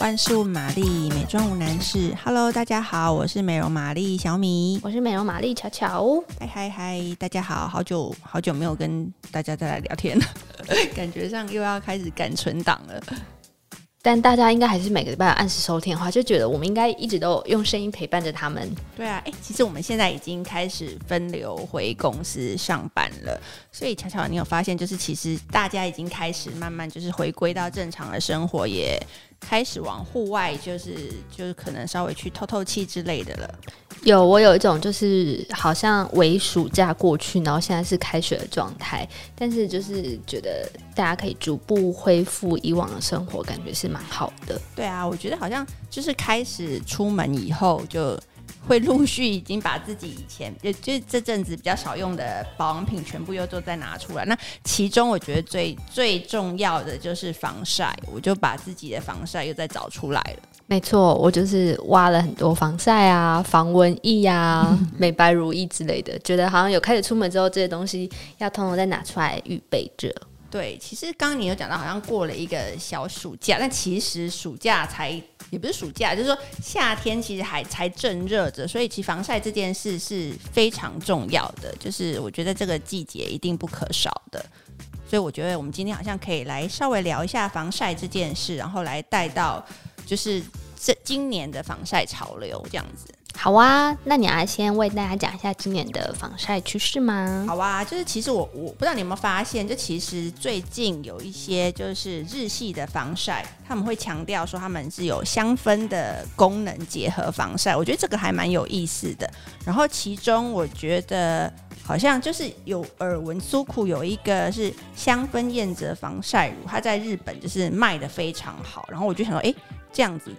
万事问玛丽，美妆无难事。Hello，大家好，我是美容玛丽小米，我是美容玛丽巧巧。嗨嗨嗨，大家好，好久好久没有跟大家再来聊天了，感觉上又要开始赶存档了。但大家应该还是每个礼拜按时收听的话，就觉得我们应该一直都用声音陪伴着他们。对啊，哎，其实我们现在已经开始分流回公司上班了，所以巧巧，你有发现，就是其实大家已经开始慢慢就是回归到正常的生活，也开始往户外，就是就是可能稍微去透透气之类的了。有，我有一种就是好像为暑假过去，然后现在是开学的状态，但是就是觉得大家可以逐步恢复以往的生活，感觉是蛮好的。对啊，我觉得好像就是开始出门以后，就会陆续已经把自己以前也就这阵子比较少用的保养品全部又都再拿出来。那其中我觉得最最重要的就是防晒，我就把自己的防晒又再找出来了。没错，我就是挖了很多防晒啊、防蚊液啊、美白乳液之类的，觉得好像有开始出门之后，这些东西要通通再拿出来预备着。对，其实刚刚你有讲到，好像过了一个小暑假，但其实暑假才也不是暑假，就是说夏天其实还才正热着，所以其实防晒这件事是非常重要的，就是我觉得这个季节一定不可少的。所以我觉得我们今天好像可以来稍微聊一下防晒这件事，然后来带到。就是这今年的防晒潮流这样子，好啊。那你要先为大家讲一下今年的防晒趋势吗？好啊，就是其实我我不知道你有没有发现，就其实最近有一些就是日系的防晒，他们会强调说他们是有香氛的功能结合防晒，我觉得这个还蛮有意思的。然后其中我觉得好像就是有耳闻苏库有一个是香氛燕泽防晒乳，它在日本就是卖得非常好。然后我就想说，哎。这样子，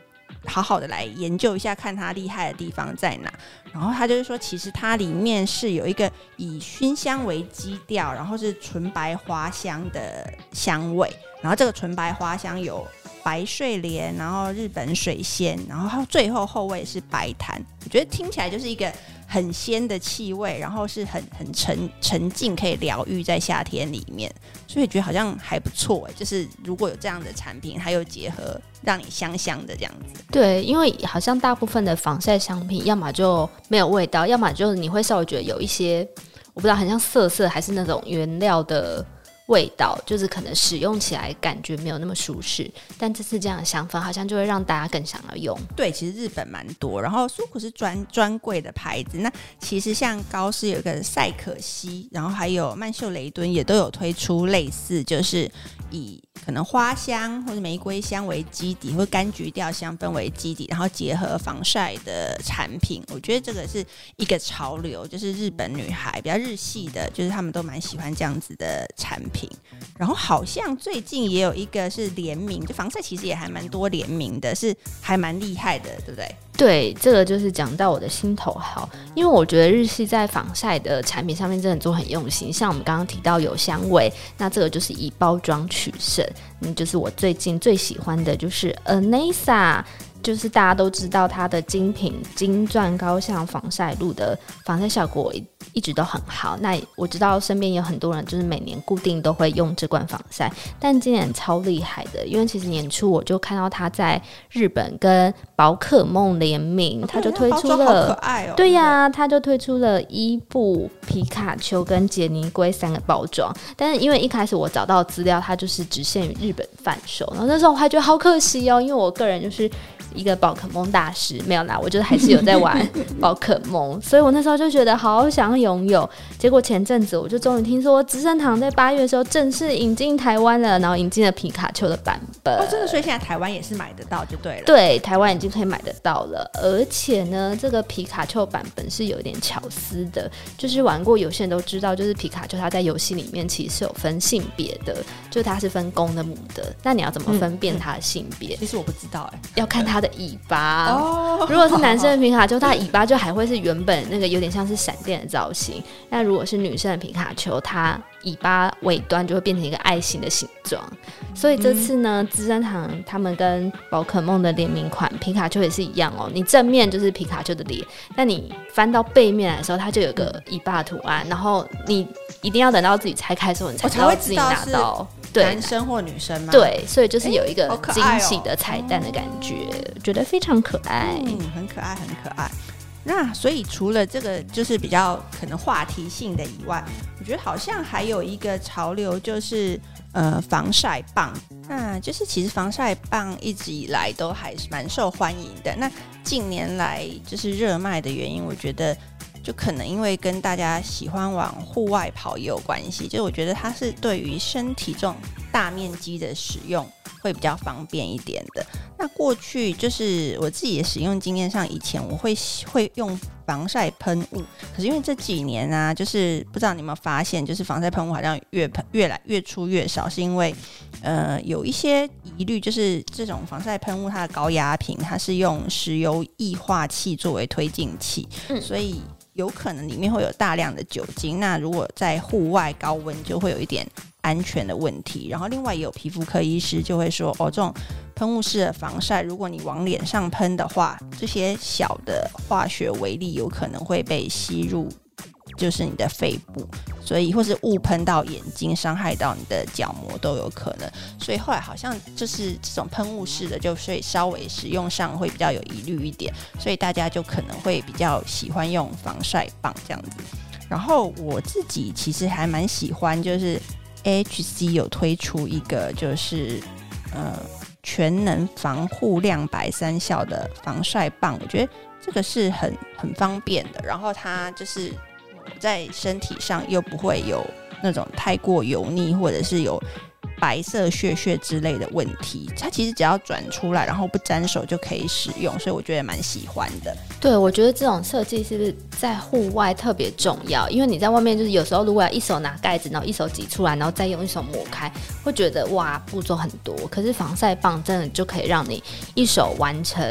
好好的来研究一下，看它厉害的地方在哪。然后他就是说，其实它里面是有一个以熏香为基调，然后是纯白花香的香味。然后这个纯白花香有白睡莲，然后日本水仙，然后最后后味是白檀。我觉得听起来就是一个。很鲜的气味，然后是很很沉沉静，可以疗愈在夏天里面，所以觉得好像还不错哎。就是如果有这样的产品，还有结合让你香香的这样子。对，因为好像大部分的防晒商品，要么就没有味道，要么就是你会稍微觉得有一些，我不知道，很像涩涩，还是那种原料的。味道就是可能使用起来感觉没有那么舒适，但这次这样的香氛好像就会让大家更想要用。对，其实日本蛮多，然后苏库是专专柜的牌子。那其实像高斯有个赛可西，然后还有曼秀雷敦也都有推出类似，就是以可能花香或者玫瑰香为基底，或柑橘调香氛为基底，然后结合防晒的产品。我觉得这个是一个潮流，就是日本女孩比较日系的，就是他们都蛮喜欢这样子的产品。然后好像最近也有一个是联名，就防晒其实也还蛮多联名的，是还蛮厉害的，对不对？对，这个就是讲到我的心头好，因为我觉得日系在防晒的产品上面真的做很用心，像我们刚刚提到有香味，那这个就是以包装取胜，嗯，就是我最近最喜欢的就是 Anessa。就是大家都知道它的精品金钻高效防晒露的防晒效果一直都很好。那我知道身边有很多人就是每年固定都会用这罐防晒，但今年超厉害的，因为其实年初我就看到它在日本跟宝可梦联名，它就推出了，可爱哦，对呀，它就推出了伊布、皮卡丘跟杰尼龟三个包装。但是因为一开始我找到资料，它就是只限于日本贩售，然后那时候我还觉得好可惜哦，因为我个人就是。一个宝可梦大师没有啦，我觉得还是有在玩 宝可梦，所以我那时候就觉得好想要拥有。结果前阵子我就终于听说资生堂在八月的时候正式引进台湾了，然后引进了皮卡丘的版本。哦，真的，所以现在台湾也是买得到就对了。对，台湾已经可以买得到了，而且呢，这个皮卡丘版本是有一点巧思的，就是玩过游戏人都知道，就是皮卡丘它在游戏里面其实是有分性别的，就它是分公的母的。那你要怎么分辨它的性别？嗯嗯？其实我不知道哎，要看它的尾巴哦，如果是男生的皮卡丘，它尾巴就还会是原本那个有点像是闪电的造型。那如果是女生的皮卡丘，它尾巴尾端就会变成一个爱心的形状。所以这次呢，资生堂他们跟宝可梦的联名款皮卡丘也是一样哦。你正面就是皮卡丘的脸，但你翻到背面来的时候，它就有个尾巴图案。然后你一定要等到自己拆开的时候，你才知道自己拿到。对，男生或女生吗？对，所以就是有一个欸惊喜的彩蛋的感觉，哦、觉得非常可爱。嗯，很可爱，很可爱。那所以除了这个就是比较可能话题性的以外，我觉得好像还有一个潮流就是呃防晒棒。那就是其实防晒棒一直以来都还是蛮受欢迎的。那近年来就是热卖的原因，我觉得就可能因为跟大家喜欢往户外跑也有关系。就是我觉得它是对于身体这种大面积的使用。会比较方便一点的。那过去就是我自己的使用经验上，以前我会会用防晒喷雾，可是因为这几年呢、啊，就是不知道你有没有发现，就是防晒喷雾好像越喷越来越出越少，是因为呃有一些疑虑，就是这种防晒喷雾它的高压瓶它是用石油液化气作为推进器，嗯、所以有可能里面会有大量的酒精。那如果在户外高温，就会有一点。安全的问题，然后另外也有皮肤科医师就会说，哦，这种喷雾式的防晒，如果你往脸上喷的话，这些小的化学微粒有可能会被吸入，就是你的肺部，所以或是误喷到眼睛，伤害到你的角膜都有可能。所以后来好像就是这种喷雾式的，就所以稍微使用上会比较有疑虑一点，所以大家就可能会比较喜欢用防晒棒这样子。然后我自己其实还蛮喜欢，就是。AHC 有推出一个就是呃全能防护亮白三效的防晒棒，我觉得这个是很很方便的，然后它就是在身体上又不会有那种太过油腻或者是有。白色屑屑之类的问题，它其实只要转出来，然后不沾手就可以使用，所以我觉得蛮喜欢的。对，我觉得这种设计是不是在户外特别重要？因为你在外面就是有时候如果要一手拿盖子，然后一手挤出来，然后再用一手抹开，会觉得哇步骤很多。可是防晒棒真的就可以让你一手完成